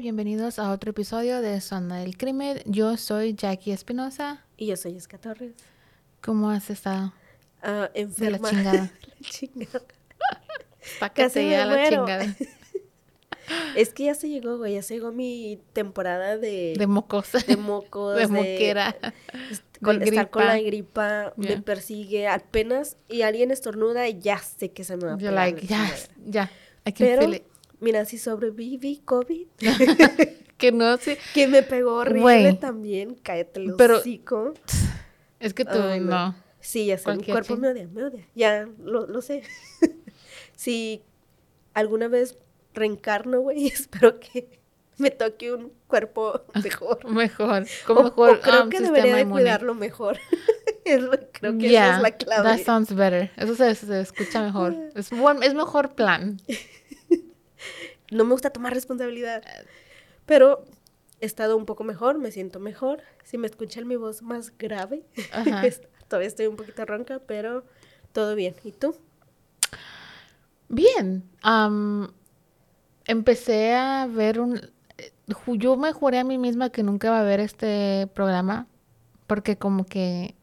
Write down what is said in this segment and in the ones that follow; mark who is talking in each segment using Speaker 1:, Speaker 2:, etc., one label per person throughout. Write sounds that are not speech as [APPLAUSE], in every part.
Speaker 1: Bienvenidos a otro episodio de Zona del Crimen. Yo soy Jackie Espinosa.
Speaker 2: Y yo soy Jessica Torres.
Speaker 1: ¿Cómo has estado?
Speaker 2: Ah,
Speaker 1: De la
Speaker 2: enferma.
Speaker 1: chingada. [LAUGHS]
Speaker 2: La chingada.
Speaker 1: Pa' que
Speaker 2: Casi
Speaker 1: te
Speaker 2: me
Speaker 1: la chingada. [LAUGHS]
Speaker 2: Es que ya se llegó, güey. Ya se llegó mi temporada de,
Speaker 1: De mocosa.
Speaker 2: de mocos. [LAUGHS]
Speaker 1: de moquera.
Speaker 2: est-
Speaker 1: de
Speaker 2: con estar con la gripa. Me
Speaker 1: Ya.
Speaker 2: persigue apenas. Y alguien estornuda y ya sé que se me va a pegar
Speaker 1: like, ya, ya. I can
Speaker 2: Pero,
Speaker 1: feel it.
Speaker 2: Mira, si sobreviví COVID, [LAUGHS]
Speaker 1: Que no, sí. [LAUGHS]
Speaker 2: que me pegó horrible también. Cállate el
Speaker 1: Pero-
Speaker 2: hocico. [TSK]
Speaker 1: Es que tú,
Speaker 2: Ay, no.
Speaker 1: no.
Speaker 2: Sí, ya sé, mi cuerpo
Speaker 1: ching-
Speaker 2: me odia, me odia. Ya, lo, lo sé. [LAUGHS] si alguna vez reencarno, güey, espero que me toque un cuerpo mejor.
Speaker 1: Mejor.
Speaker 2: O,
Speaker 1: Con mejor
Speaker 2: o creo
Speaker 1: um,
Speaker 2: que debería de cuidarlo mejor. Es creo que
Speaker 1: Yeah,
Speaker 2: esa es la clave.
Speaker 1: That sounds better. Eso se, se escucha mejor. Es, buen, es mejor plan.
Speaker 2: No me gusta tomar responsabilidad. Pero he estado un poco mejor, me siento mejor. Si me escuchan mi voz más grave, [LAUGHS] todavía estoy un poquito ronca, pero todo bien. ¿Y tú?
Speaker 1: Bien. am, empecé a ver un... Yo me juré a mí misma que nunca iba a ver este programa porque como que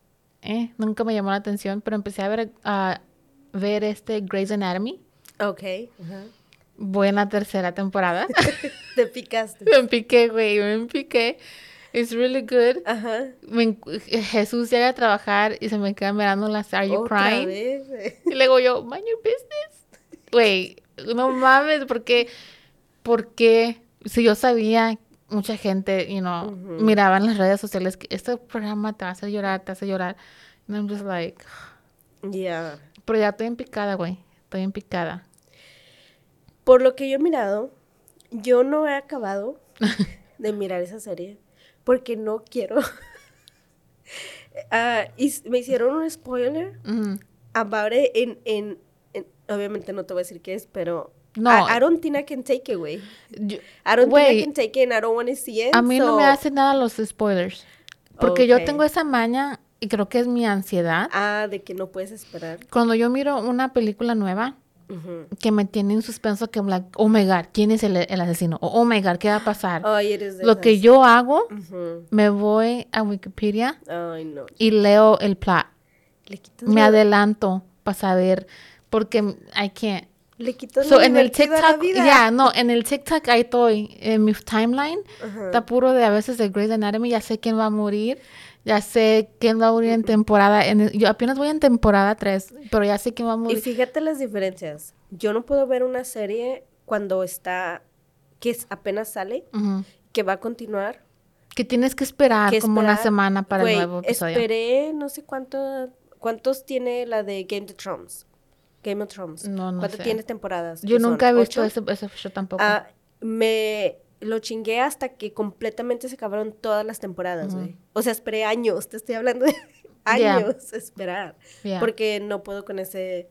Speaker 1: eh, nunca me llamó la atención, pero empecé a ver, a ver este Grey's Anatomy.
Speaker 2: Ok.
Speaker 1: Buena tercera temporada. [LAUGHS]
Speaker 2: Te picaste. [LAUGHS]
Speaker 1: me piqué, güey, me piqué. It's really good.
Speaker 2: Ajá.
Speaker 1: Me Jesús llega a trabajar y se me queda mirando las Are You
Speaker 2: Otra
Speaker 1: Crying?
Speaker 2: vez.
Speaker 1: Y luego yo, mind your business. Güey, no mames, porque, porque si yo sabía, mucha gente, you know,
Speaker 2: Ujú.
Speaker 1: miraba en las redes sociales que este programa te va a hacer llorar, te hace llorar. And I'm just like,
Speaker 2: Ya.
Speaker 1: pero ya estoy en picada, güey. Estoy en picada.
Speaker 2: Por lo que yo he mirado, yo no he acabado [LAUGHS] de mirar esa serie porque no quiero. [LAUGHS] Ah, y me hicieron un spoiler
Speaker 1: Ujú.
Speaker 2: about it en, en, en- obviamente no te voy a decir qué es, pero
Speaker 1: No.
Speaker 2: I, I don't think I can take it, güey. I don't think I can take it and I don't want to see it.
Speaker 1: a mí no me hacen nada los spoilers. Porque yo tengo esa maña y creo que es mi ansiedad.
Speaker 2: Ah, de que no puedes esperar.
Speaker 1: Cuando yo miro una película nueva,
Speaker 2: Ujú.
Speaker 1: que me tiene en suspenso que like, oh my god, ¿quién es el, el asesino? O oh my god, ¿qué va a pasar?
Speaker 2: De
Speaker 1: Lo que yo hago,
Speaker 2: Ujú.
Speaker 1: me voy a Wikipedia
Speaker 2: Ay, no.
Speaker 1: y leo el plot.
Speaker 2: Le
Speaker 1: Me
Speaker 2: la-
Speaker 1: adelanto para saber, porque I can't.
Speaker 2: Le quitas
Speaker 1: So, en el TikTok,
Speaker 2: vida.
Speaker 1: ya, no, en el TikTok ahí estoy, en mi timeline,
Speaker 2: Ajá.
Speaker 1: está puro de a veces de Grey's Anatomy, ya sé quién va a morir, ya sé quién va a morir en temporada, en, yo apenas voy en temporada 3, pero ya sé quién va a
Speaker 2: Y
Speaker 1: morir.
Speaker 2: fíjate las diferencias. Yo no puedo ver una serie cuando está, que es- apenas sale, que va a continuar.
Speaker 1: Que tienes que esperar
Speaker 2: que
Speaker 1: como una semana para el nuevo episodio.
Speaker 2: Esperé no sé cuánto, cuántos tiene la de Game of Thrones. Game of Thrones.
Speaker 1: No, no
Speaker 2: ¿Cuánto
Speaker 1: sé.
Speaker 2: tiene temporadas?
Speaker 1: Yo nunca he visto ese, ese show tampoco.
Speaker 2: Ah, me lo chingué hasta que completamente se acabaron todas las temporadas, güey. O sea, esperé años, te estoy hablando de [LAUGHS] años esperar.
Speaker 1: Yeah.
Speaker 2: Porque no puedo con ese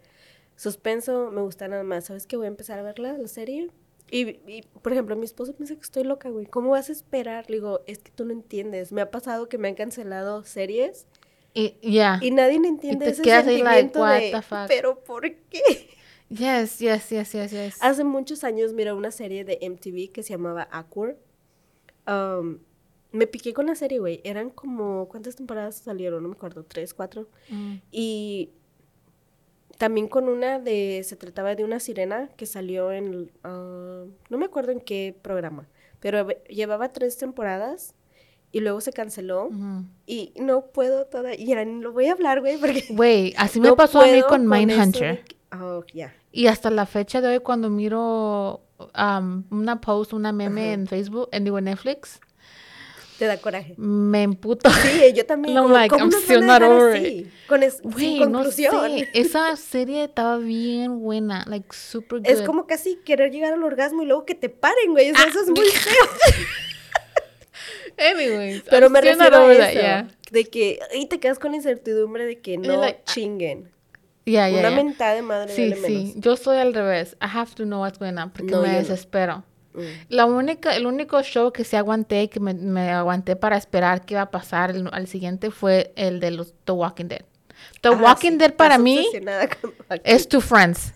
Speaker 2: suspenso, me gusta nada más. ¿Sabes qué? Voy a empezar a verla, la serie. Y, y, por ejemplo, mi esposo piensa que estoy loca, güey. ¿Cómo vas a esperar? Le digo, es que tú no entiendes. Me ha pasado que me han cancelado series
Speaker 1: Y ya.
Speaker 2: y nadie me entiende
Speaker 1: te
Speaker 2: ese
Speaker 1: quedas ahí like,
Speaker 2: sentimiento de? ¿pero por qué?
Speaker 1: Yes, yes, yes, yes, yes.
Speaker 2: Hace muchos años miré una serie de MTV que se llamaba Awkward. Um, me piqué con la serie, güey. Eran como, ¿cuántas temporadas salieron? No me acuerdo, tres, cuatro.
Speaker 1: Mm.
Speaker 2: Y también con una de, se trataba de una sirena que salió en, ah, no me acuerdo en qué programa, pero llevaba tres temporadas y luego se canceló y no puedo todavía, ni lo voy a hablar, güey, porque
Speaker 1: Güey, así me
Speaker 2: no
Speaker 1: pasó a mí con
Speaker 2: de
Speaker 1: Mindhunter.
Speaker 2: Oh, ya.
Speaker 1: Y hasta la fecha de hoy, cuando miro um, una post, una meme en Facebook, en, digo, Netflix,
Speaker 2: Te da coraje.
Speaker 1: me emputo.
Speaker 2: Sí, yo también. [LAUGHS]
Speaker 1: No, like,
Speaker 2: ¿cómo
Speaker 1: I'm
Speaker 2: nos
Speaker 1: still
Speaker 2: van a
Speaker 1: not over
Speaker 2: así? Con es, sin
Speaker 1: no sé. Esa serie estaba bien buena. Like, super good.
Speaker 2: Es como casi querer llegar al orgasmo y luego que te paren, güey. O sea,
Speaker 1: Ah,
Speaker 2: eso es muy feo. [LAUGHS]
Speaker 1: Anyways.
Speaker 2: Pero
Speaker 1: I'm
Speaker 2: me refiero a eso.
Speaker 1: that, yeah.
Speaker 2: De que, y te quedas con la incertidumbre de que no
Speaker 1: like, ah,
Speaker 2: chinguen.
Speaker 1: Yeah, yeah,
Speaker 2: Una
Speaker 1: yeah.
Speaker 2: mentada de madre
Speaker 1: Sí,
Speaker 2: vale
Speaker 1: sí.
Speaker 2: menos.
Speaker 1: Yo soy al revés. I have to know what's going on porque
Speaker 2: No,
Speaker 1: me
Speaker 2: yo no.
Speaker 1: desespero.
Speaker 2: Mm.
Speaker 1: La única, el único show que sí aguanté, que me, me aguanté para esperar qué iba a pasar el- al siguiente fue el de los The Walking Dead. The
Speaker 2: Ah,
Speaker 1: Walking
Speaker 2: sí,
Speaker 1: Dead para mí es Two Friends.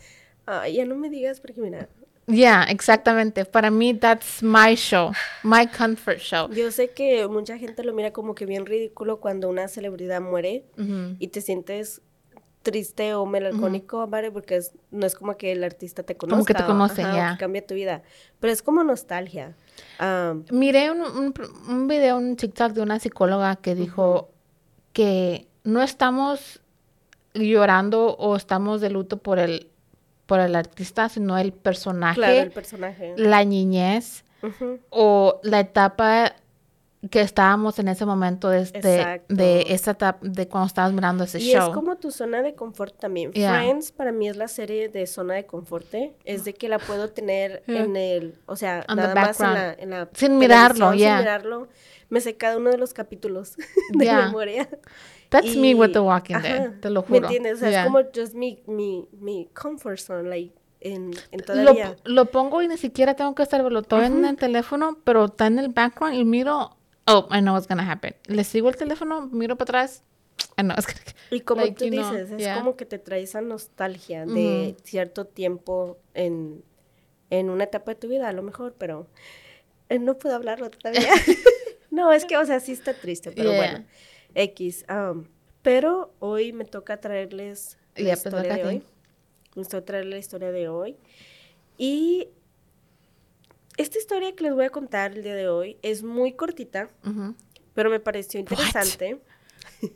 Speaker 2: Ya no me digas porque mira,
Speaker 1: Yeah, exactamente. Para mí that's my show, my comfort show.
Speaker 2: yo sé que mucha gente lo mira como que bien ridículo cuando una celebridad muere y te sientes triste o melancólico, ¿vale? Porque es- no es como que el artista te conozca.
Speaker 1: Como que te conoce, ya.
Speaker 2: cambia tu vida. Pero es como nostalgia. Am,
Speaker 1: Miré un, un, un video, un TikTok de una psicóloga que dijo que no estamos llorando o estamos de luto por el, por el artista, sino el personaje,
Speaker 2: claro, el personaje.
Speaker 1: la niñez o la etapa que estábamos en ese momento de,
Speaker 2: Exacto.
Speaker 1: de esa etapa, de cuando estabas mirando ese
Speaker 2: Y
Speaker 1: show.
Speaker 2: es como tu zona de confort también.
Speaker 1: Yeah.
Speaker 2: Friends para mí es la serie de zona de confort. ¿eh? Es de que la puedo tener [LAUGHS]
Speaker 1: Yeah.
Speaker 2: en el, o sea,
Speaker 1: On
Speaker 2: nada más en la, en la
Speaker 1: Sin mirarlo,
Speaker 2: televisión,
Speaker 1: yeah.
Speaker 2: Sin mirarlo. Me sé cada uno de los capítulos [LAUGHS] de memoria.
Speaker 1: That's me with
Speaker 2: Y-
Speaker 1: The Walking Dead,
Speaker 2: ajá,
Speaker 1: te lo
Speaker 2: ¿Me
Speaker 1: juro.
Speaker 2: entiendes? O sea, es como just mi, mi, mi comfort zone, like, en, en
Speaker 1: lo, lo pongo y ni siquiera tengo que estar, lo estoy en el teléfono, pero está en el background y miro, oh, I know what's gonna happen. Le sigo el teléfono, miro para atrás, I know it's gonna
Speaker 2: Y como
Speaker 1: like,
Speaker 2: tú
Speaker 1: you know,
Speaker 2: dices, es
Speaker 1: yeah.
Speaker 2: como que te trae esa nostalgia de cierto tiempo en, en una etapa de tu vida, a lo mejor, pero eh, no puedo hablarlo todavía. [LAUGHS] [LAUGHS] no, es que, o sea, sí está triste, pero
Speaker 1: Yeah.
Speaker 2: bueno, X. um, pero hoy me toca traerles la
Speaker 1: Yeah, pues,
Speaker 2: historia
Speaker 1: toca
Speaker 2: de hoy. Me toca traerles la historia de hoy. Y esta historia que les voy a contar el día de hoy es muy cortita, pero me pareció interesante. [LAUGHS]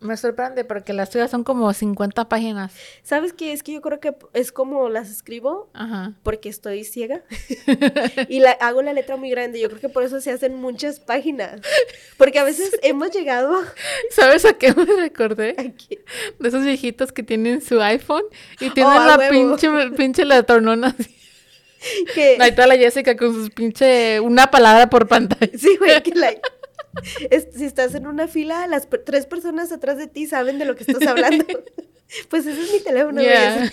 Speaker 1: Me sorprende porque las tuyas son como 50 páginas.
Speaker 2: ¿Sabes qué? Es que yo creo que es como las escribo
Speaker 1: Ajá.
Speaker 2: porque estoy ciega [LAUGHS] [LAUGHS] y la, hago la letra muy grande. Yo creo que por eso se hacen muchas páginas. Porque a veces hemos llegado
Speaker 1: ¿Sabes a qué me recordé?
Speaker 2: aquí.
Speaker 1: De esos viejitos que tienen su iPhone y tienen
Speaker 2: Oh, a
Speaker 1: la
Speaker 2: huevo.
Speaker 1: pinche, pinche la tornona así. [LAUGHS]
Speaker 2: Que,
Speaker 1: Ahí está la Jessica con sus pinche, una palabra por pantalla.
Speaker 2: sí, güey, [LAUGHS] que es- si estás en una fila, las tres personas atrás de ti saben de lo que estás hablando. [LAUGHS] pues ese es mi teléfono,
Speaker 1: Yeah.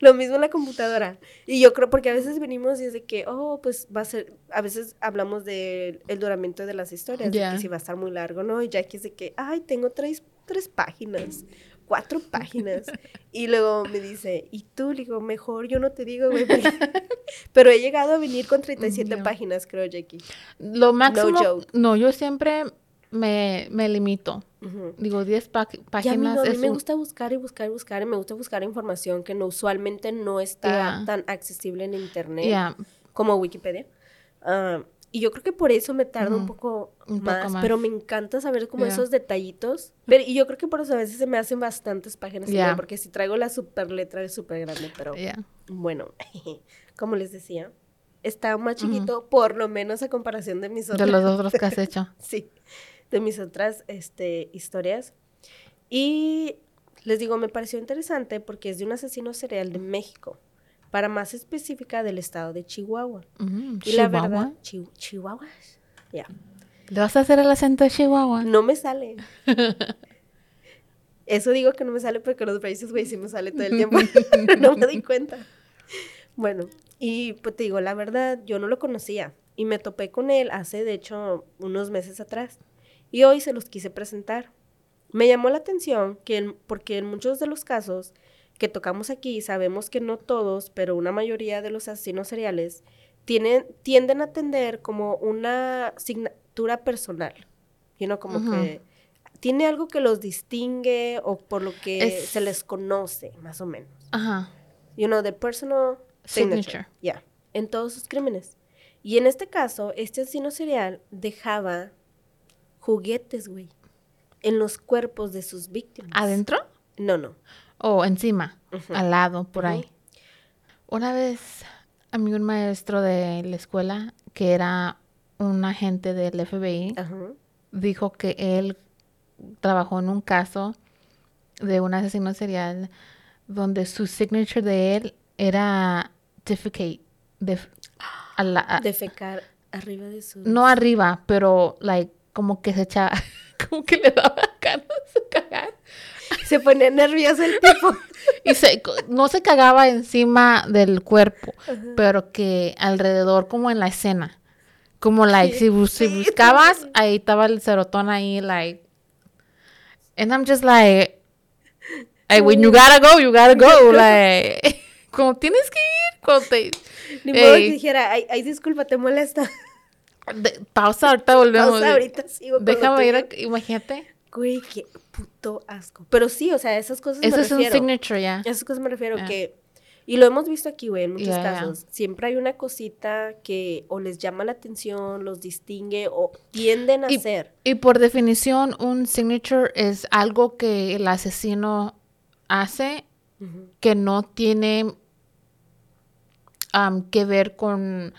Speaker 2: Lo mismo en la computadora. Y yo creo, porque a veces venimos y es de que, oh, pues va a ser, a veces hablamos del el duramento de las historias, de
Speaker 1: Ya.
Speaker 2: que si va a estar muy largo, ¿no? Y Jackie es de que, ay, tengo tres, tres páginas, cuatro páginas. Y luego me dice, ¿y tú? Le digo, mejor yo no te digo, güey. porque-". [LAUGHS] Pero he llegado a venir con 37
Speaker 1: Ya.
Speaker 2: páginas, creo, Jackie.
Speaker 1: Lo máximo.
Speaker 2: joke.
Speaker 1: No, yo siempre me, me limito.
Speaker 2: Ujú.
Speaker 1: Digo, 10 pa-
Speaker 2: Y a mí,
Speaker 1: páginas
Speaker 2: no, a mí
Speaker 1: es
Speaker 2: me
Speaker 1: un-
Speaker 2: gusta buscar y buscar y buscar y me gusta buscar información que no usualmente no está
Speaker 1: Ya.
Speaker 2: tan accesible en internet.
Speaker 1: Yeah.
Speaker 2: como Wikipedia. Ah, y yo creo que por eso me tarda un poco,
Speaker 1: Un poco
Speaker 2: más, pero me encanta saber como esos detallitos. Pero, y yo creo que por eso a veces se me hacen bastantes páginas, porque si traigo la super letra es súper grande, pero
Speaker 1: Yeah.
Speaker 2: bueno, [LAUGHS] como les decía, está más chiquito, por lo menos a comparación de mis
Speaker 1: De
Speaker 2: otras,
Speaker 1: los otros que has [LAUGHS] hecho.
Speaker 2: sí, de mis otras este, historias. Y les digo, me pareció interesante porque es de un asesino serial de México, para más específica del estado de Chihuahua.
Speaker 1: Mm,
Speaker 2: Y la
Speaker 1: Chihuahua.
Speaker 2: verdad, chi- chihuahuas. Ya.
Speaker 1: ¿Le vas a hacer el acento de Chihuahua?
Speaker 2: No me sale. [LAUGHS] Eso digo que no me sale porque los braces, güey, sí me sale todo el tiempo. [LAUGHS] no me di cuenta. Bueno, y pues te digo, la verdad, yo no lo conocía. Y me topé con él hace, de hecho, unos meses atrás. Y hoy se los quise presentar. Me llamó la atención que porque en muchos de los casos que tocamos aquí, sabemos que no todos, pero una mayoría de los asesinos seriales tienen, tienden a tener como una asignatura personal. You know, como que tiene algo que los distingue o por lo que
Speaker 1: Es-
Speaker 2: se les conoce, más o menos.
Speaker 1: Ajá.
Speaker 2: You know, the personal signature.
Speaker 1: Signature.
Speaker 2: Yeah, en todos sus crímenes. Y en este caso, este asesino serial dejaba juguetes, güey, en los cuerpos de sus víctimas.
Speaker 1: ¿Adentro?
Speaker 2: No, no.
Speaker 1: O encima, al lado, por ahí. Una vez a mí un maestro de la escuela, que era un agente del FBI, dijo que él trabajó en un caso de un asesino serial donde su signature de él era defecate. def- a la- a-
Speaker 2: Defecar arriba de sus...
Speaker 1: no arriba, pero like como que se echaba, [LAUGHS] como que le daba ganas de cagar.
Speaker 2: Se ponía nervioso el tipo. [LAUGHS]
Speaker 1: Y se, no se cagaba encima del cuerpo, pero que alrededor, como en la escena. Como, like, si, bus- si
Speaker 2: Sí.
Speaker 1: buscabas, ahí estaba el serotón ahí, like. And I'm just like, hey, when you gotta go, you gotta go. [LAUGHS] Like, [LAUGHS] como tienes que ir, cuando te.
Speaker 2: Ni modo que
Speaker 1: Ey,
Speaker 2: dijera, ay, ay, disculpa, te molesta.
Speaker 1: de- pausa, ahorita volvemos.
Speaker 2: Pausa, ahorita sigo
Speaker 1: Déjame ir, a- imagínate.
Speaker 2: Güey, qué puto asco. Pero sí, o sea, esas cosas
Speaker 1: Eso
Speaker 2: me
Speaker 1: es un
Speaker 2: refiero.
Speaker 1: signature, ya.
Speaker 2: Esas cosas me refiero que... Y lo hemos visto aquí, güey, en muchos casos. Siempre hay una cosita que o les llama la atención, los distingue o tienden a
Speaker 1: Y-
Speaker 2: hacer.
Speaker 1: Y por definición, un signature es algo que el asesino hace que no tiene um, que ver con,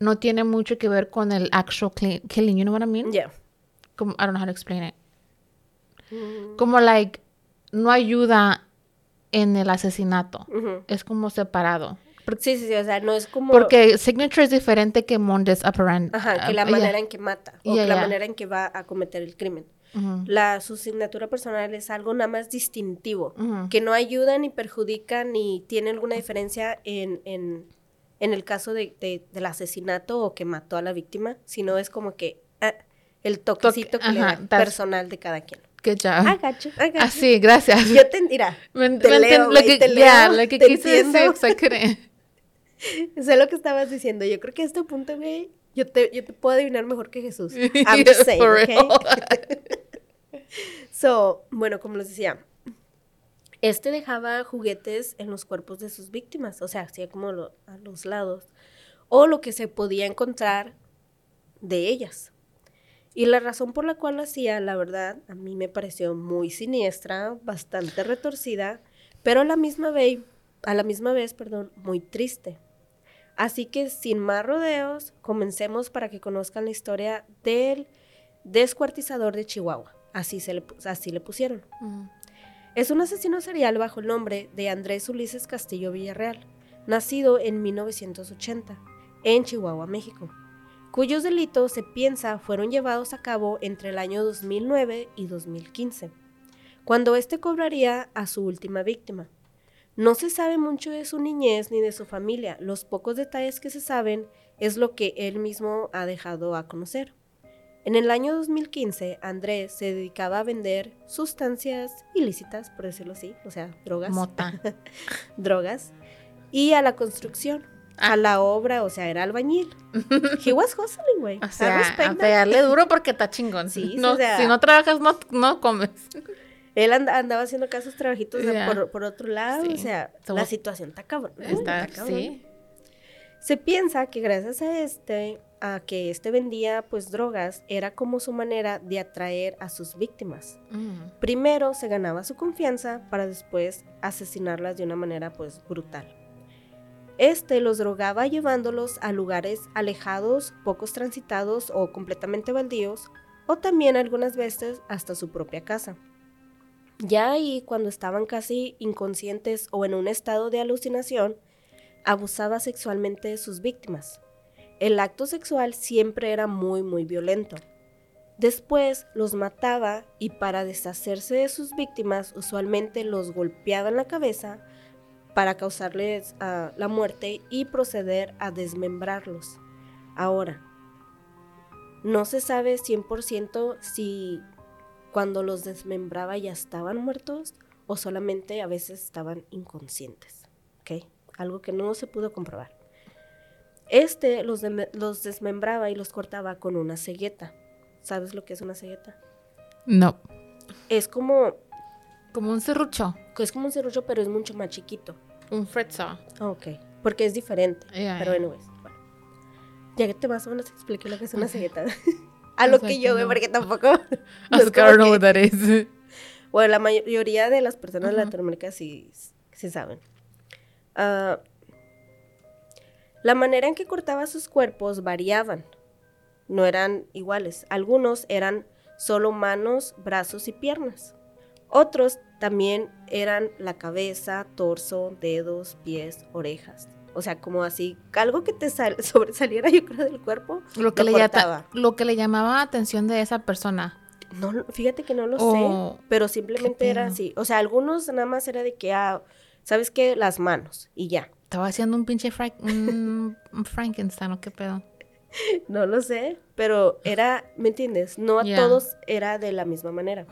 Speaker 1: no tiene mucho que ver con el actual killing, you know what I mean?
Speaker 2: Ya.
Speaker 1: Como, I don't know how to explain it. Como, like, no ayuda en el asesinato. Es como separado.
Speaker 2: Sí, sí, sí, o sea, no es como...
Speaker 1: Porque signature es diferente que modus operandi.
Speaker 2: Ajá, que
Speaker 1: Ah,
Speaker 2: la manera en que mata o que la manera en que va a cometer el crimen. La, su asignatura personal es algo nada más distintivo, que no ayuda ni perjudica ni tiene alguna diferencia en, en, en el caso de, de- del asesinato o que mató a la víctima, sino es como que ah, el toquecito que le
Speaker 1: ajá,
Speaker 2: da
Speaker 1: that's-
Speaker 2: personal de cada quien.
Speaker 1: Good job.
Speaker 2: I got you, I got you.
Speaker 1: Así, gracias.
Speaker 2: Yo te mira, [LAUGHS]
Speaker 1: Me,
Speaker 2: te
Speaker 1: me
Speaker 2: leo,
Speaker 1: lo que,
Speaker 2: te
Speaker 1: ya,
Speaker 2: leo,
Speaker 1: lo que
Speaker 2: te
Speaker 1: quise decir,
Speaker 2: entiendo.
Speaker 1: que- [LAUGHS]
Speaker 2: sé lo que estabas diciendo. Yo creo que a este punto, güey, yo te, yo te puedo adivinar mejor que Jesús. [LAUGHS] I'm just saying,
Speaker 1: For
Speaker 2: ¿ok?
Speaker 1: real.
Speaker 2: So, bueno, como les decía, este dejaba juguetes en los cuerpos de sus víctimas, o sea, hacía como lo- a los lados, o lo que se podía encontrar de ellas. Y la razón por la cual lo hacía, la verdad, a mí me pareció muy siniestra, bastante retorcida, pero a la misma vez, a la misma vez, perdón, muy triste. Así que sin más rodeos, comencemos para que conozcan la historia del descuartizador de Chihuahua. Así, se le, así le pusieron.
Speaker 1: Mm.
Speaker 2: Es un asesino serial bajo el nombre de Andrés Ulises Castillo Villarreal, nacido en 1980 en Chihuahua, México, cuyos delitos se piensa fueron llevados a cabo entre el año 2009 y 2015, cuando éste cobraría a su última víctima. No se sabe mucho de su niñez ni de su familia, los pocos detalles que se saben es lo que él mismo ha dejado a conocer. En el año 2015, Andrés se dedicaba a vender sustancias ilícitas, por decirlo así, o sea, drogas,
Speaker 1: Mota. [LAUGHS]
Speaker 2: drogas, y a la construcción. A la obra, o sea, era albañil. He was hustling, güey. [LAUGHS]
Speaker 1: O sea, a pegarle duro porque está chingón.
Speaker 2: Sí,
Speaker 1: no,
Speaker 2: o sea-
Speaker 1: si no trabajas, no, no comes.
Speaker 2: Él and- andaba haciendo casos trabajitos por, por otro lado,
Speaker 1: Sí.
Speaker 2: o sea, la situación está cabrón.
Speaker 1: Está,
Speaker 2: cabrón.
Speaker 1: sí.
Speaker 2: Se piensa que gracias a este, a que este vendía pues drogas, era como su manera de atraer a sus víctimas.
Speaker 1: Mm.
Speaker 2: Primero se ganaba su confianza para después asesinarlas de una manera pues brutal. Este los drogaba llevándolos a lugares alejados, pocos transitados o completamente baldíos, o también algunas veces hasta su propia casa. Ya ahí, cuando estaban casi inconscientes o en un estado de alucinación, abusaba sexualmente de sus víctimas. El acto sexual siempre era muy muy violento. Después los mataba y para deshacerse de sus víctimas usualmente los golpeaba en la cabeza para causarles ah, la muerte y proceder a desmembrarlos. Ahora, no se sabe 100% si cuando los desmembraba ya estaban muertos o solamente a veces estaban inconscientes. ¿ok? Algo que no se pudo comprobar. Este los, los desmembraba y los cortaba con una cegueta. ¿Sabes lo que es una cegueta?
Speaker 1: No.
Speaker 2: Es como,
Speaker 1: Como un serrucho.
Speaker 2: es como un serrucho, pero es mucho más chiquito.
Speaker 1: Un fretsaw.
Speaker 2: Ah, Ok, porque es diferente. Pero
Speaker 1: ya.
Speaker 2: anyways, bueno. Ya que te más o menos expliqué lo que es una cegueta. A lo que yo,
Speaker 1: no.
Speaker 2: porque tampoco. [LAUGHS] no
Speaker 1: Oscar,
Speaker 2: que-
Speaker 1: that is. [LAUGHS]
Speaker 2: Bueno, la mayoría de las personas de
Speaker 1: Ujú.
Speaker 2: Latinoamérica sí, sí saben. Ah, la manera en que cortaba sus cuerpos variaban. No eran iguales. Algunos eran solo manos, brazos y piernas. Otros también eran la cabeza, torso, dedos, pies, orejas. O sea, como así, algo que te sal- [LAUGHS] sobresaliera, yo creo, del cuerpo.
Speaker 1: Lo que,
Speaker 2: Lo
Speaker 1: le lo que le llamaba atención de esa persona.
Speaker 2: No, fíjate que no lo
Speaker 1: Oh,
Speaker 2: sé, pero simplemente era así. O sea, algunos nada más era de que, ah, ¿sabes qué? Las manos y ya.
Speaker 1: Estaba haciendo un pinche un- Frankenstein, ¿o qué pedo? [LAUGHS]
Speaker 2: No lo sé, pero era, ¿me entiendes? No a todos era de la misma manera.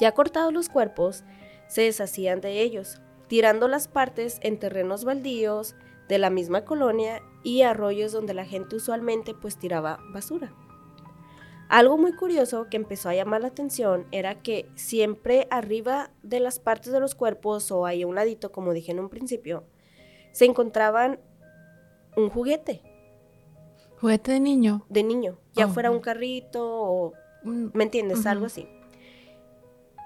Speaker 2: Ya cortados los cuerpos, se deshacían de ellos, tirando las partes en terrenos baldíos de la misma colonia y arroyos donde la gente usualmente pues tiraba basura. Algo muy curioso que empezó a llamar la atención era que siempre arriba de las partes de los cuerpos o ahí a un ladito, como dije en un principio, se encontraban un juguete
Speaker 1: Juguete de niño.
Speaker 2: de niño, ya
Speaker 1: Oh.
Speaker 2: fuera un carrito o, ¿me entiendes? Algo así.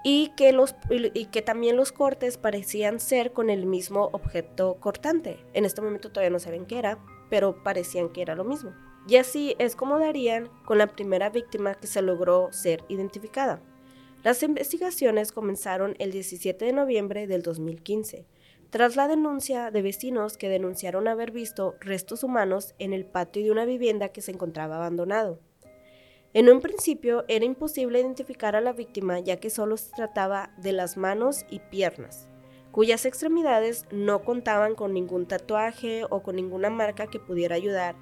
Speaker 2: Y que, los, y que también los cortes parecían ser con el mismo objeto cortante. En este momento todavía no saben qué era, pero parecían que era lo mismo. Y así es como darían con la primera víctima que se logró ser identificada. Las investigaciones comenzaron el 17 de noviembre del 2015, tras la denuncia de vecinos que denunciaron haber visto restos humanos en el patio de una vivienda que se encontraba abandonado. En un principio era imposible identificar a la víctima ya que solo se trataba de las manos y piernas, cuyas extremidades no contaban con ningún tatuaje o con ninguna marca que pudiera ayudar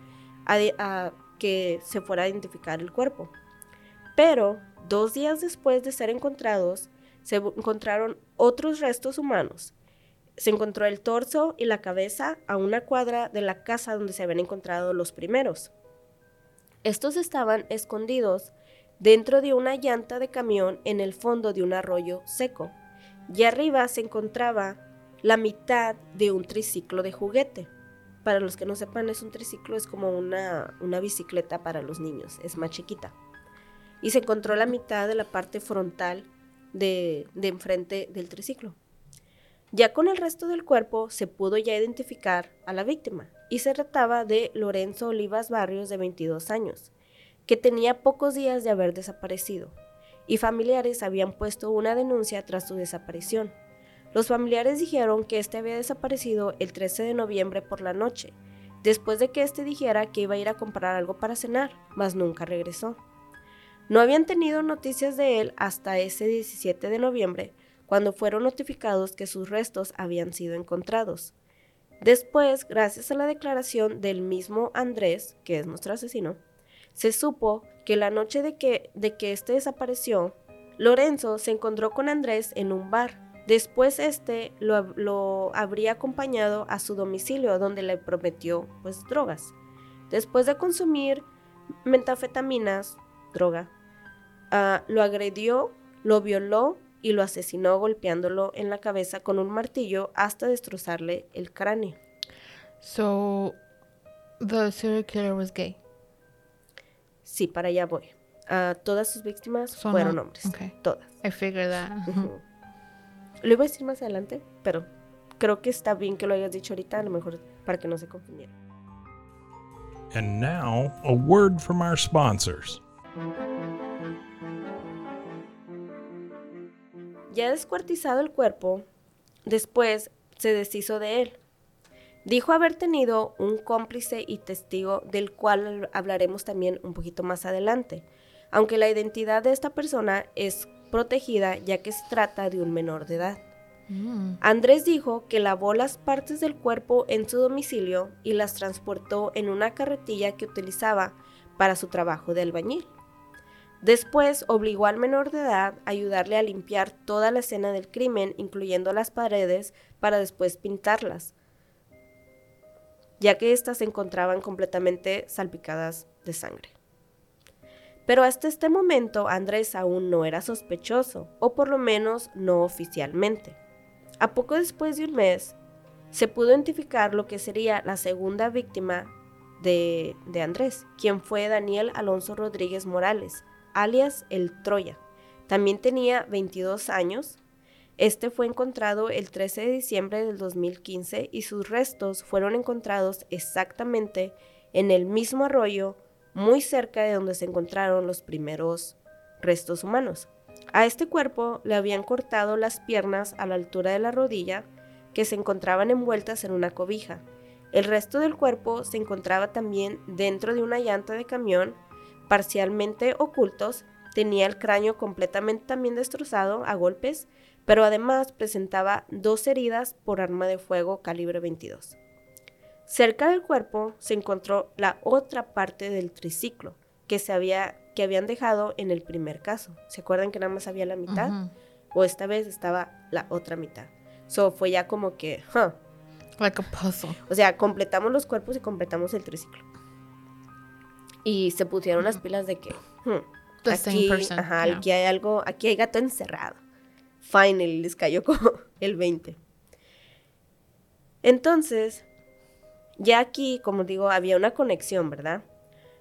Speaker 2: a, que se fuera a identificar el cuerpo. Pero dos días después de ser encontrados, se encontraron otros restos humanos. Se encontró el torso y la cabeza a una cuadra de la casa donde se habían encontrado los primeros. Estos estaban escondidos dentro de una llanta de camión en el fondo de un arroyo seco. Y arriba se encontraba la mitad de un triciclo de juguete. Para los que no sepan, es un triciclo, es como una, una bicicleta para los niños, es más chiquita. Y se encontró la mitad de la parte frontal de, de enfrente del triciclo. Ya con el resto del cuerpo se pudo ya identificar a la víctima y se trataba de Lorenzo Olivas Barrios de 22 años, que tenía pocos días de haber desaparecido y familiares habían puesto una denuncia tras su desaparición. Los familiares dijeron que este había desaparecido el 13 de noviembre por la noche, después de que este dijera que iba a ir a comprar algo para cenar, mas nunca regresó. No habían tenido noticias de él hasta ese 17 de noviembre, cuando fueron notificados que sus restos habían sido encontrados. Después, gracias a la declaración del mismo Andrés, que es nuestro asesino, se supo que la noche de que, de que este desapareció, Lorenzo se encontró con Andrés en un bar. Después este lo, lo habría acompañado a su domicilio donde le prometió pues drogas. Después de consumir metafetaminas, droga, ah, lo agredió, lo violó y lo asesinó golpeándolo en la cabeza con un martillo hasta destrozarle el cráneo.
Speaker 1: So, the serial killer was gay.
Speaker 2: Sí, para allá voy. Ah, todas sus víctimas
Speaker 1: Son
Speaker 2: fueron
Speaker 1: hom-
Speaker 2: hombres.
Speaker 1: ok.
Speaker 2: Todas.
Speaker 1: I figured that.
Speaker 2: Lo iba a decir más adelante, pero creo que está bien que lo hayas dicho ahorita, a lo mejor para que no se confundiera.
Speaker 3: And now, a word from our sponsors.
Speaker 2: Ya descuartizado el cuerpo, después se deshizo de él. Dijo haber tenido un cómplice y testigo del cual hablaremos también un poquito más adelante, aunque la identidad de esta persona es protegida ya que se trata de un menor de edad.
Speaker 1: Mm.
Speaker 2: Andrés dijo que lavó las partes del cuerpo en su domicilio y las transportó en una carretilla que utilizaba para su trabajo de albañil. Después obligó al menor de edad a ayudarle a limpiar toda la escena del crimen, incluyendo las paredes, para después pintarlas. ya que éstas se encontraban completamente salpicadas de sangre. Pero hasta este momento Andrés aún no era sospechoso, o por lo menos no oficialmente. A poco después de un mes, se pudo identificar lo que sería la segunda víctima de, de Andrés, quien fue Daniel Alonso Rodríguez Morales, alias el Troya. También tenía 22 años. Este fue encontrado el 13 de diciembre del 2015 y sus restos fueron encontrados exactamente en el mismo arroyo muy cerca de donde se encontraron los primeros restos humanos. A este cuerpo le habían cortado las piernas a la altura de la rodilla, que se encontraban envueltas en una cobija. El resto del cuerpo se encontraba también dentro de una llanta de camión, parcialmente ocultos, tenía el cráneo completamente también destrozado a golpes, pero además presentaba dos heridas por arma de fuego calibre 22. Cerca del cuerpo se encontró la otra parte del triciclo que, se había, que habían dejado en el primer caso. ¿Se acuerdan que nada más había la mitad? O esta vez estaba la otra mitad. So fue ya como que, huh.
Speaker 1: Like a puzzle.
Speaker 2: O sea, completamos los cuerpos y completamos el triciclo. Y se pusieron las pilas de que, hmm, aquí, ajá, aquí hay algo, aquí hay gato encerrado. Finally les cayó [LAUGHS] como el 20. Entonces, ya aquí, como digo, había una conexión, ¿verdad?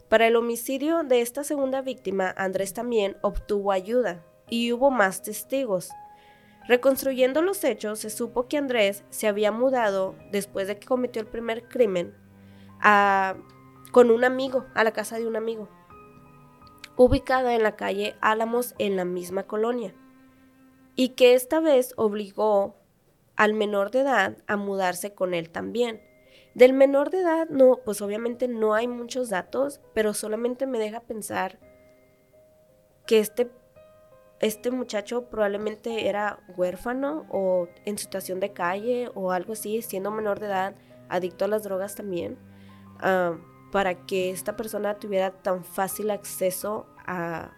Speaker 2: Para el homicidio de esta segunda víctima, Andrés también obtuvo ayuda y hubo más testigos. Reconstruyendo los hechos, se supo que Andrés se había mudado después de que cometió el primer crimen con un amigo, a la casa de un amigo, ubicada en la calle Álamos en la misma colonia, y que esta vez obligó al menor de edad a mudarse con él también. Del menor de edad, no, pues obviamente no hay muchos datos, pero solamente me deja pensar que este, este muchacho probablemente era huérfano o en situación de calle o algo así, siendo menor de edad, adicto a las drogas también, ah, para que esta persona tuviera tan fácil acceso a,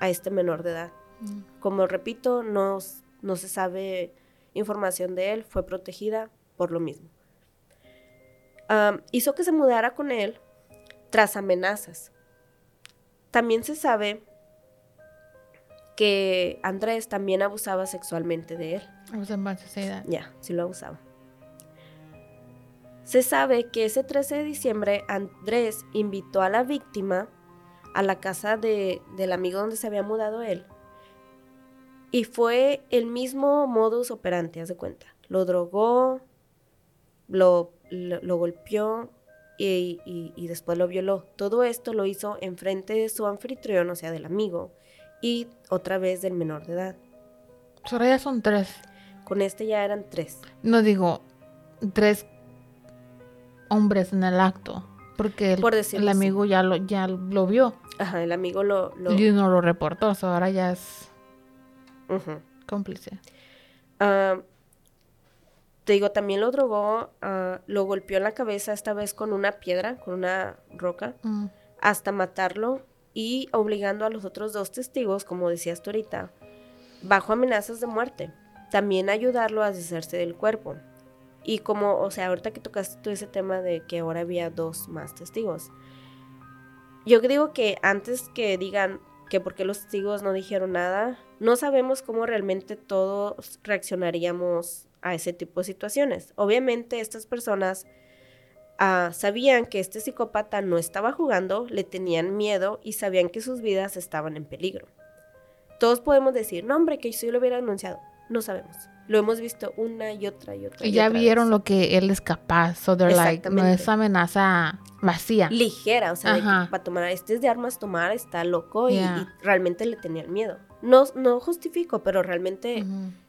Speaker 2: este menor de edad. Mm. Como repito, no, no se sabe información de él, fue protegida por lo mismo hizo que se mudara con él tras amenazas. También se sabe que Andrés también abusaba sexualmente de él. Ya, sí lo abusaba. Se sabe que ese 13 de diciembre Andrés invitó a la víctima a la casa de, del amigo donde se había mudado él. Y fue el mismo modus operandi, haz de cuenta. Lo drogó, lo lo, golpeó y, después lo violó. Todo esto lo hizo enfrente de su anfitrión, o sea, del amigo, y otra vez del menor de edad.
Speaker 1: Ahora ya son tres.
Speaker 2: Con este ya eran tres.
Speaker 1: No digo tres hombres en el acto, porque el, amigo ya lo, ya lo vio.
Speaker 2: Ajá, el amigo lo...
Speaker 1: Y no lo reportó, ahora ya es cómplice.
Speaker 2: Ah, te digo, también lo drogó, ah, lo golpeó en la cabeza esta vez con una piedra, con una roca, mm. hasta matarlo y obligando a los otros dos testigos, como decías tú ahorita, bajo amenazas de muerte. También ayudarlo a deshacerse del cuerpo. Y como, o sea, ahorita que tocaste tú ese tema de que ahora había dos más testigos. Yo digo que antes que digan que por qué los testigos no dijeron nada, no sabemos cómo realmente todos reaccionaríamos a ese tipo de situaciones. Obviamente estas personas ah, sabían que este psicópata no estaba jugando, le tenían miedo y sabían que sus vidas estaban en peligro. Todos podemos decir, no hombre, que yo lo hubiera anunciado. No sabemos. Lo hemos visto una y otra y otra.
Speaker 1: Y, ya vieron lo que él es capaz. So they're like, no es amenaza vacía.
Speaker 2: Ligera, o sea, para tomar, este es de armas tomar, está loco y, realmente le tenían miedo. No, no justifico, pero realmente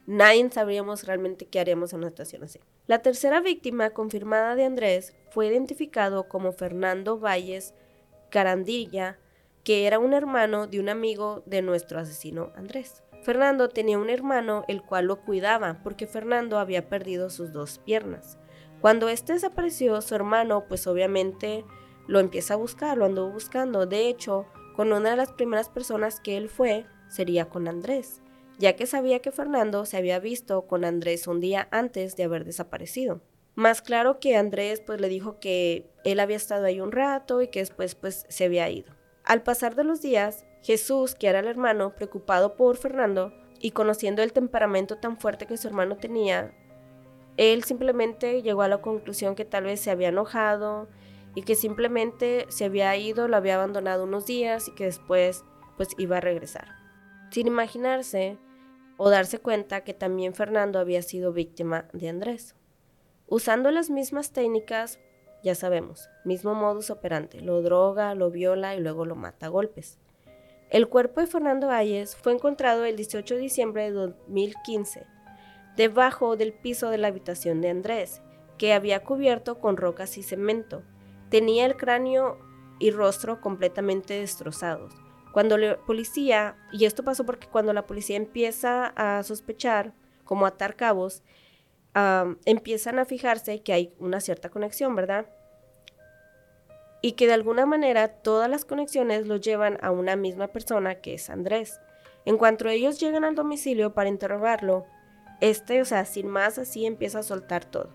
Speaker 2: nadie sabríamos realmente qué haríamos en una situación así. La tercera víctima confirmada de Andrés fue identificado como Fernando Valles Carandilla, que era un hermano de un amigo de nuestro asesino Andrés. Fernando tenía un hermano el cual lo cuidaba porque Fernando había perdido sus dos piernas. Cuando este desapareció, su hermano pues obviamente lo empieza a buscar, lo anduvo buscando. De hecho, con una de las primeras personas que él fue sería con Andrés, ya que sabía que Fernando se había visto con Andrés un día antes de haber desaparecido. Más claro que Andrés pues le dijo que él había estado ahí un rato y que después pues se había ido. Al pasar de los días, Jesús, que era el hermano, preocupado por Fernando y conociendo el temperamento tan fuerte que su hermano tenía, él simplemente llegó a la conclusión que tal vez se había enojado y que simplemente se había ido, lo había abandonado unos días y que después pues iba a regresar. Sin imaginarse o darse cuenta que también Fernando había sido víctima de Andrés. Usando las mismas técnicas, ya sabemos, mismo modus operandi, lo droga, lo viola y luego lo mata a golpes. El cuerpo de Fernando Valles fue encontrado el 18 de diciembre de 2015, debajo del piso de la habitación de Andrés, que había cubierto con rocas y cemento. Tenía el cráneo y rostro completamente destrozados. Cuando la policía, y esto pasó porque cuando la policía empieza a sospechar, como atar cabos, empiezan a fijarse que hay una cierta conexión, ¿verdad? Y que de alguna manera todas las conexiones los llevan a una misma persona que es Andrés. En cuanto ellos llegan al domicilio para interrogarlo, este, o sea, sin más así empieza a soltar todo.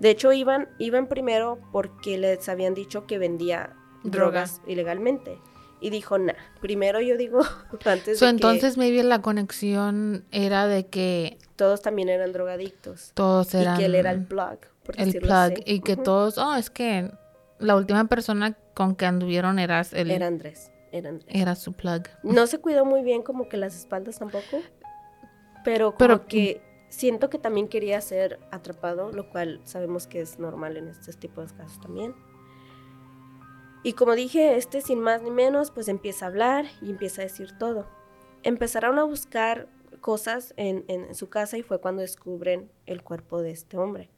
Speaker 2: De hecho, iban, iban primero porque les habían dicho que vendía drogas ilegalmente. Y dijo, nah, primero yo digo, [LAUGHS] antes
Speaker 1: de entonces, maybe la conexión era de que...
Speaker 2: Todos también eran drogadictos.
Speaker 1: Todos eran...
Speaker 2: Y que él era el plug,
Speaker 1: por El plug. Y que todos, oh, es que la última persona con que anduvieron era el...
Speaker 2: Era Andrés. Era Andrés.
Speaker 1: Era su plug.
Speaker 2: No se cuidó muy bien como que las espaldas tampoco. Pero como pero, que siento que también quería ser atrapado, lo cual sabemos que es normal en este tipo de casos también. Y como dije, este sin más ni menos, pues empieza a hablar y empieza a decir todo. Empezaron a buscar cosas en, su casa y fue cuando descubren el cuerpo de este hombre.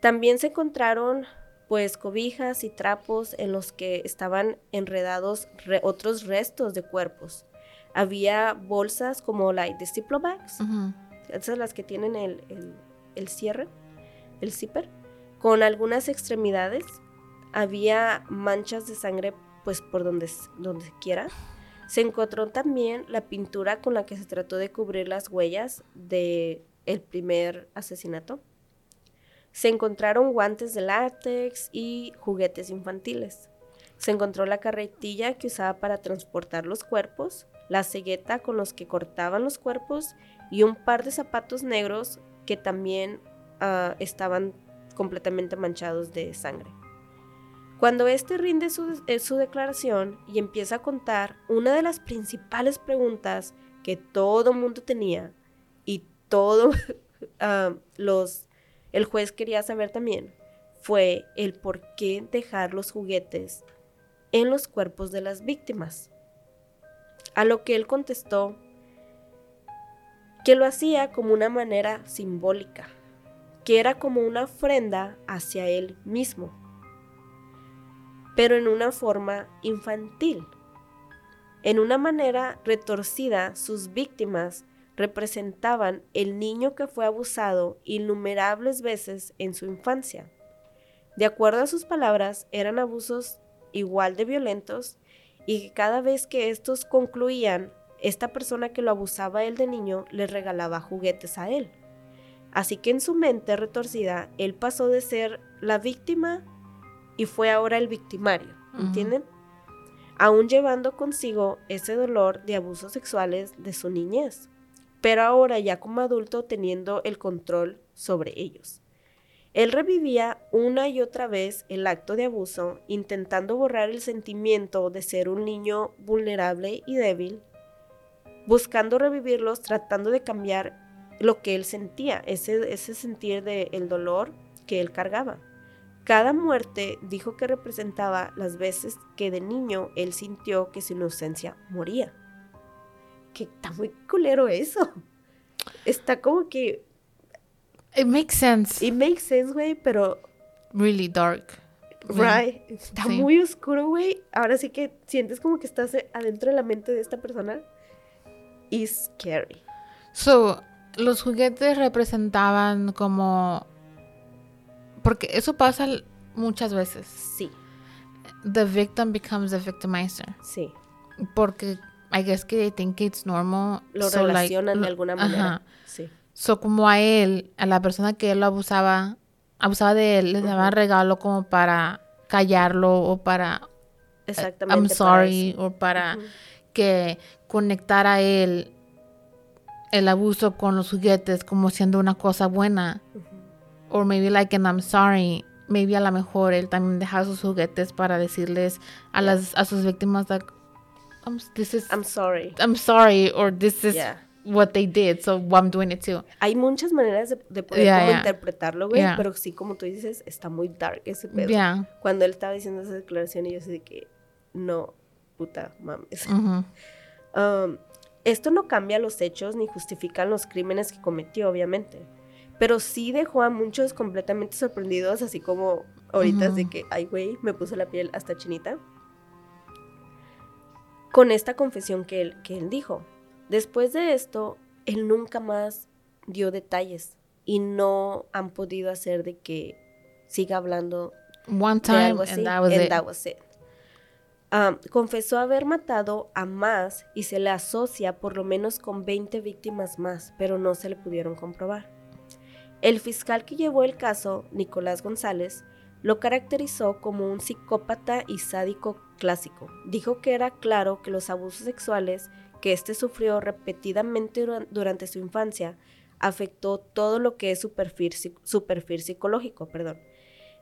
Speaker 2: También se encontraron pues cobijas y trapos en los que estaban enredados otros restos de cuerpos. Había bolsas como like the Ziploc bags, esas las que tienen el, el, el cierre, el zipper, con algunas extremidades había manchas de sangre pues por donde, donde quiera. Se encontró también la pintura con la que se trató de cubrir las huellas de el primer asesinato. Se encontraron guantes de látex y juguetes infantiles. Se encontró la carretilla que usaba para transportar los cuerpos, la cegueta con los que cortaban los cuerpos y un par de zapatos negros que también ah, estaban completamente manchados de sangre. Cuando éste rinde eh, su, declaración y empieza a contar, una de las principales preguntas que todo mundo tenía y todo [LAUGHS] ah, los, el juez quería saber también fue el por qué dejar los juguetes en los cuerpos de las víctimas. A lo que él contestó que lo hacía como una manera simbólica, que era como una ofrenda hacia él mismo pero en una forma infantil. En una manera retorcida, sus víctimas representaban el niño que fue abusado innumerables veces en su infancia. De acuerdo a sus palabras, eran abusos igual de violentos y que cada vez que estos concluían, esta persona que lo abusaba él de niño le regalaba juguetes a él. Así que en su mente retorcida, él pasó de ser la víctima y fue ahora el victimario, ¿entienden? Aún llevando consigo ese dolor de abusos sexuales de su niñez, pero ahora ya como adulto teniendo el control sobre ellos. Él revivía una y otra vez el acto de abuso, intentando borrar el sentimiento de ser un niño vulnerable y débil, buscando revivirlos, tratando de cambiar lo que él sentía, ese, ese sentir del dolor que él cargaba. Cada muerte dijo que representaba las veces que de niño él sintió que su inocencia moría. Que está muy culero eso. Está como que.
Speaker 1: It makes sense.
Speaker 2: It makes sense, güey, pero.
Speaker 1: Really dark.
Speaker 2: Right. Está muy oscuro, güey. Ahora sí que sientes como que estás adentro de la mente de esta persona. It's scary.
Speaker 1: So, los juguetes representaban como porque eso pasa muchas veces.
Speaker 2: Sí.
Speaker 1: The victim becomes the victimizer.
Speaker 2: Sí.
Speaker 1: Porque I guess que they think it's normal.
Speaker 2: Lo relacionan de alguna manera. Sí.
Speaker 1: So, como a él, a la persona que él lo abusaba, abusaba de él, les daba regalo como para callarlo o para
Speaker 2: Exactamente.
Speaker 1: I'm sorry o para que conectara a él el abuso con los juguetes como siendo una cosa buena. O maybe like an I'm sorry. Maybe a lo mejor él también dejaba sus juguetes para decirles a las a sus víctimas like I'm, this is
Speaker 2: I'm sorry.
Speaker 1: I'm sorry or this is
Speaker 2: Yeah.
Speaker 1: what they did so I'm doing it too.
Speaker 2: Hay muchas maneras de, de poder
Speaker 1: Yeah,
Speaker 2: como
Speaker 1: yeah.
Speaker 2: interpretarlo, güey,
Speaker 1: Yeah.
Speaker 2: pero sí, como tú dices, está muy dark ese pedo.
Speaker 1: Yeah.
Speaker 2: Cuando él estaba diciendo esa declaración y yo de que, no, puta, mames.
Speaker 1: Ujú.
Speaker 2: Um, esto no cambia los hechos ni justifica los crímenes que cometió, obviamente. Pero sí dejó a muchos completamente sorprendidos, así como ahorita de que, ay, güey, me puso la piel hasta chinita. Con esta confesión que él, que él dijo. Después de esto, él nunca más dio detalles y no han podido hacer de que siga hablando
Speaker 1: One
Speaker 2: de
Speaker 1: time
Speaker 2: algo así.
Speaker 1: and that was
Speaker 2: and
Speaker 1: it.
Speaker 2: that was it. Um, confesó haber matado a más y se le asocia por lo menos con 20 víctimas más, pero no se le pudieron comprobar. El fiscal que llevó el caso, Nicolás González, lo caracterizó como un psicópata y sádico clásico. Dijo que era claro que los abusos sexuales que éste sufrió repetidamente duran- durante su infancia afectó todo lo que es su perfil, psicológico. Perdón.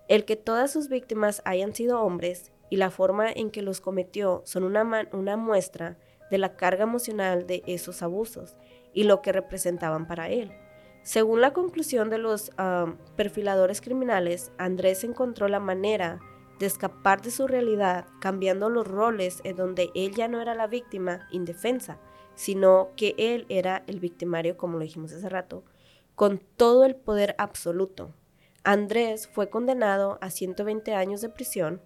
Speaker 2: El que todas sus víctimas hayan sido hombres y la forma en que los cometió son una, una muestra de la carga emocional de esos abusos y lo que representaban para él. Según la conclusión de los ah, perfiladores criminales, Andrés encontró la manera de escapar de su realidad cambiando los roles en donde él ya no era la víctima indefensa, sino que él era el victimario, como lo dijimos hace rato, con todo el poder absoluto. Andrés fue condenado a 120 años de prisión,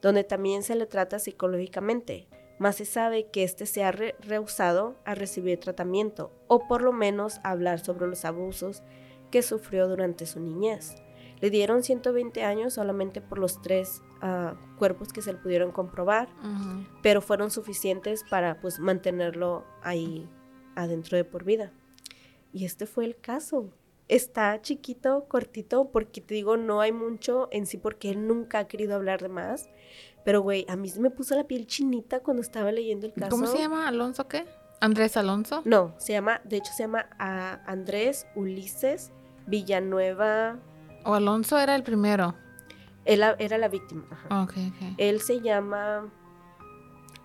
Speaker 2: donde también se le trata psicológicamente, mas se sabe que éste se ha re- rehusado a recibir tratamiento o por lo menos hablar sobre los abusos que sufrió durante su niñez. Le dieron 120 años solamente por los tres ah, cuerpos que se le pudieron comprobar, pero fueron suficientes para pues mantenerlo ahí adentro de por vida. Y este fue el caso. Está chiquito, cortito, porque te digo, no hay mucho en sí porque él nunca ha querido hablar de más. Pero, güey, a mí se me puso la piel chinita cuando estaba leyendo el caso.
Speaker 1: ¿Cómo se llama? ¿¿Alonso qué? ¿Andrés Alonso?
Speaker 2: No, se llama, de hecho se llama ah, Andrés Ulises Villanueva.
Speaker 1: ¿O Alonso era el primero?
Speaker 2: Él era la víctima. ajá.
Speaker 1: Ok, ok.
Speaker 2: Él se llama,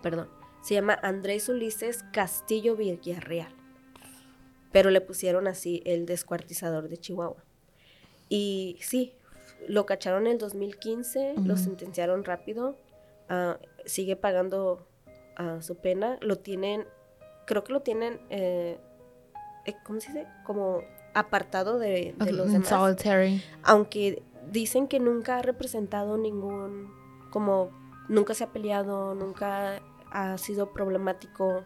Speaker 2: perdón, se llama Andrés Ulises Castillo Villarreal. Pero le pusieron así el descuartizador de Chihuahua. Y sí, lo cacharon en el 2015, lo sentenciaron rápido, ah, sigue pagando ah, su pena, lo tienen, creo que lo tienen, eh, eh, ¿cómo se dice? Como apartado de, de los demás
Speaker 1: solitary.
Speaker 2: aunque dicen que nunca ha representado ningún, como nunca se ha peleado, nunca ha sido problemático.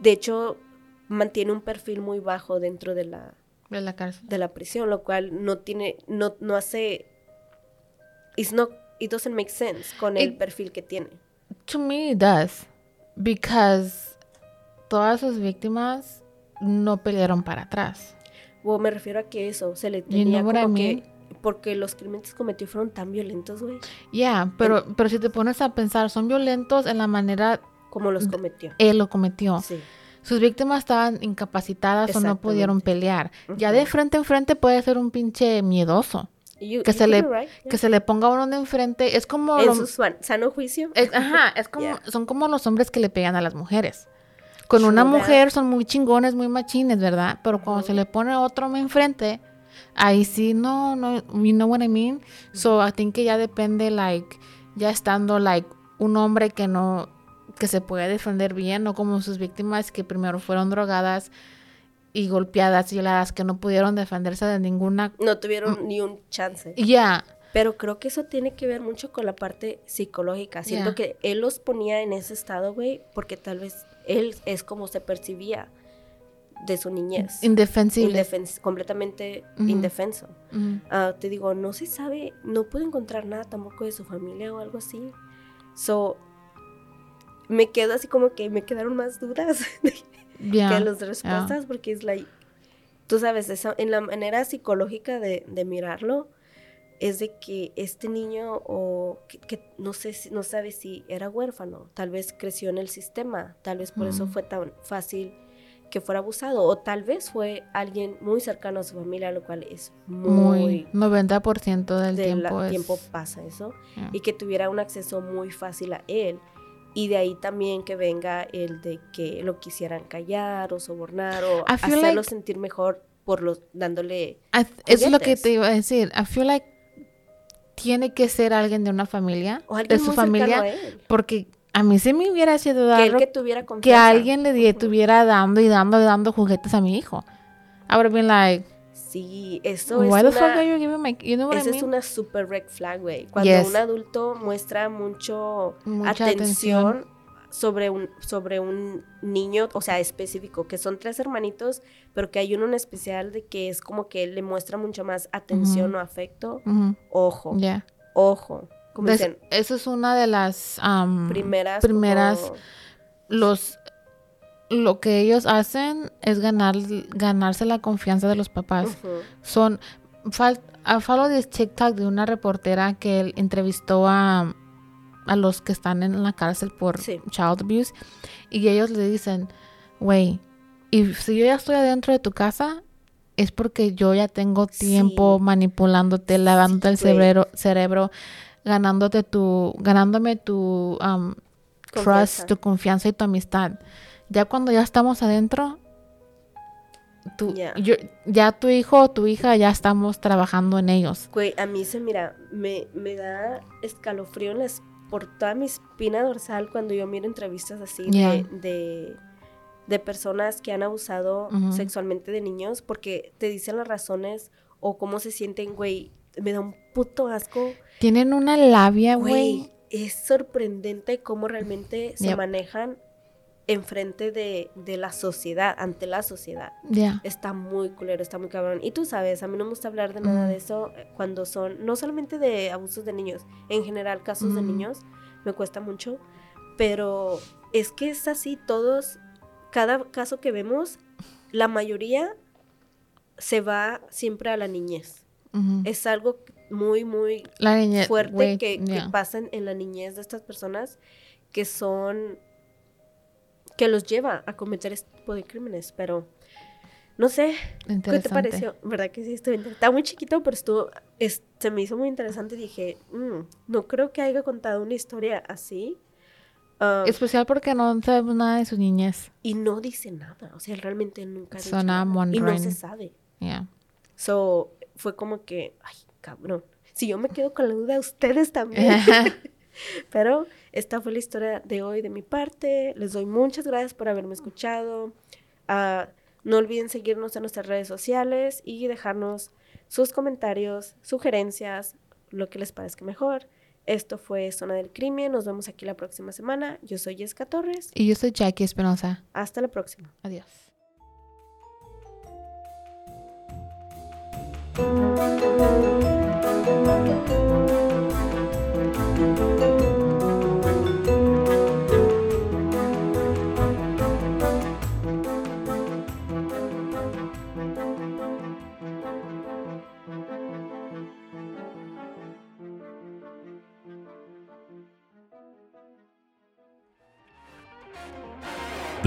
Speaker 2: De hecho, mantiene un perfil muy bajo dentro de la,
Speaker 1: De la cárcel.
Speaker 2: de la prisión, lo cual no tiene, no, no hace, it's not, it doesn't make sense con el perfil que tiene.
Speaker 1: To me it does. Because todas sus víctimas no pelearon para atrás.
Speaker 2: O me refiero a que eso, se le tenía como que, porque los crímenes que cometió fueron tan violentos, güey,
Speaker 1: Yeah, pero, pero si te pones a pensar, son violentos en la manera
Speaker 2: como los cometió.
Speaker 1: él lo cometió.
Speaker 2: Sí.
Speaker 1: Sus víctimas estaban incapacitadas o no pudieron pelear. Ya de frente en frente puede ser un pinche miedoso.
Speaker 2: You-
Speaker 1: Que
Speaker 2: you
Speaker 1: se le,
Speaker 2: right, yeah.
Speaker 1: que se le ponga uno de enfrente. Es como...
Speaker 2: en
Speaker 1: lo-
Speaker 2: su sano juicio.
Speaker 1: es- ajá, es como, [LAUGHS]
Speaker 2: Yeah.
Speaker 1: son como los hombres que le pegan a las mujeres. Con una mujer son muy chingones, muy machines, ¿verdad? Pero cuando se le pone otro enfrente, ahí sí, no, no, you know what I mean? So, I think que ya depende, like, ya estando, like, un hombre que no, que se puede defender bien, no como sus víctimas que primero fueron drogadas y golpeadas y violadas, que no pudieron defenderse de ninguna...
Speaker 2: No tuvieron
Speaker 1: Mm.
Speaker 2: ni un chance.
Speaker 1: Ya,
Speaker 2: Pero creo que eso tiene que ver mucho con la parte psicológica. Siento
Speaker 1: Yeah.
Speaker 2: que él los ponía en ese estado, güey, porque tal vez él es como se percibía de su niñez.
Speaker 1: indefensible.
Speaker 2: Indefens- completamente
Speaker 1: Ujú.
Speaker 2: indefenso.
Speaker 1: Ujú.
Speaker 2: Ah, te digo, no se sabe, no puedo encontrar nada tampoco de su familia o algo así. So, me quedo así como que me quedaron más dudas [LAUGHS]
Speaker 1: Yeah,
Speaker 2: que las respuestas porque es like tú sabes, esa- en la manera psicológica de, de mirarlo, es de que este niño o que, que no sé si, no sabe si era huérfano, tal vez creció en el sistema, tal vez por eso
Speaker 1: Mm.
Speaker 2: fue tan fácil que fuera abusado, o tal vez fue alguien muy cercano a su familia, lo cual es muy,
Speaker 1: Muy, 90% del
Speaker 2: del
Speaker 1: tiempo es...
Speaker 2: tiempo pasa eso,
Speaker 1: Yeah.
Speaker 2: y que tuviera un acceso muy fácil a él. Y de ahí también que venga el de que lo quisieran callar o sobornar o hacerlo
Speaker 1: like-
Speaker 2: sentir mejor por los dándole
Speaker 1: Eso es lo que te iba a decir. I feel like tiene que ser alguien de una familia,
Speaker 2: o alguien
Speaker 1: de su
Speaker 2: muy
Speaker 1: familia,
Speaker 2: a él.
Speaker 1: porque a mí se me hubiera sido
Speaker 2: Que
Speaker 1: raro
Speaker 2: que
Speaker 1: que
Speaker 2: confianza.
Speaker 1: alguien le estuviera dando y dando y dando juguetes a mi hijo. I would have been like,
Speaker 2: Sí, eso
Speaker 1: why
Speaker 2: es
Speaker 1: the fuck
Speaker 2: una,
Speaker 1: are you giving my... You know what I
Speaker 2: esa es
Speaker 1: mean?
Speaker 2: una super red flag, güey. Cuando
Speaker 1: Yes.
Speaker 2: un adulto muestra mucho
Speaker 1: Mucha
Speaker 2: atención,
Speaker 1: atención.
Speaker 2: Sobre un sobre un niño, o sea, específico, que son tres hermanitos, pero que hay uno en especial de que es como que le muestra mucho más atención o afecto. Ojo,
Speaker 1: yeah.
Speaker 2: ojo. Como
Speaker 1: Des-
Speaker 2: dicen,
Speaker 1: eso es una de las um,
Speaker 2: primeras
Speaker 1: primeras
Speaker 2: como-
Speaker 1: los lo que ellos hacen es ganar ganarse la confianza de los papás. Son fal- follow this TikTok de una reportera que él entrevistó a a los que están en la cárcel por
Speaker 2: Sí.
Speaker 1: child abuse y ellos le dicen, "Güey, y si yo ya estoy adentro de tu casa es porque yo ya tengo tiempo
Speaker 2: Sí.
Speaker 1: manipulándote, lavándote el
Speaker 2: güey.
Speaker 1: cerebro, cerebro, ganándote tu ganándome tu um, trust, tu confianza y tu amistad. Ya cuando ya estamos adentro,
Speaker 2: Ya.
Speaker 1: yo- ya tu hijo o tu hija ya estamos trabajando en ellos.
Speaker 2: Güey, a mí se mira, me, me da escalofrío en las- por toda mi espina dorsal cuando yo miro entrevistas así
Speaker 1: Yeah.
Speaker 2: de, de, de personas que han abusado sexualmente de niños porque te dicen las razones o cómo se sienten, güey. Me da un puto asco.
Speaker 1: Tienen una labia,
Speaker 2: Güey,
Speaker 1: güey.
Speaker 2: es sorprendente cómo realmente se
Speaker 1: Yep.
Speaker 2: manejan enfrente de, de la sociedad, ante la sociedad.
Speaker 1: Ya.
Speaker 2: Está muy culero, está muy cabrón. Y tú sabes, a mí no me gusta hablar de nada
Speaker 1: Mm.
Speaker 2: de eso eh, cuando son, no solamente de abusos de niños, en general casos de niños, me cuesta mucho. Pero es que es así, todos, cada caso que vemos, la mayoría se va siempre a la niñez. Es algo muy, muy
Speaker 1: La
Speaker 2: fuerte que, que
Speaker 1: ya.
Speaker 2: pasa en- en la niñez de estas personas que son que los lleva a cometer este tipo de crímenes, pero no sé, ¿qué te pareció? ¿Verdad que sí? Estuvo Está muy chiquito, pero estuvo, es- se me hizo muy interesante dije, "Mm, no creo que haya contado una historia así. Ah,
Speaker 1: Especial porque no sabemos nada de su niñez.
Speaker 2: y no dice nada, o sea, realmente nunca dicho
Speaker 1: Suena
Speaker 2: nada, y no se sabe.
Speaker 1: Ya.
Speaker 2: So, fue como que, ay, cabrón. Si yo me quedo con la duda, ustedes también. [LAUGHS] [LAUGHS] Pero esta fue la historia de hoy de mi parte. Les doy muchas gracias por haberme escuchado. Ah, no olviden seguirnos en nuestras redes sociales y dejarnos sus comentarios, sugerencias, lo que les parezca mejor. Esto fue Zona del Crimen. Nos vemos aquí la próxima semana. Yo soy Jessica Torres.
Speaker 1: y yo soy Jackie Espinosa.
Speaker 2: Hasta la próxima.
Speaker 1: Adiós.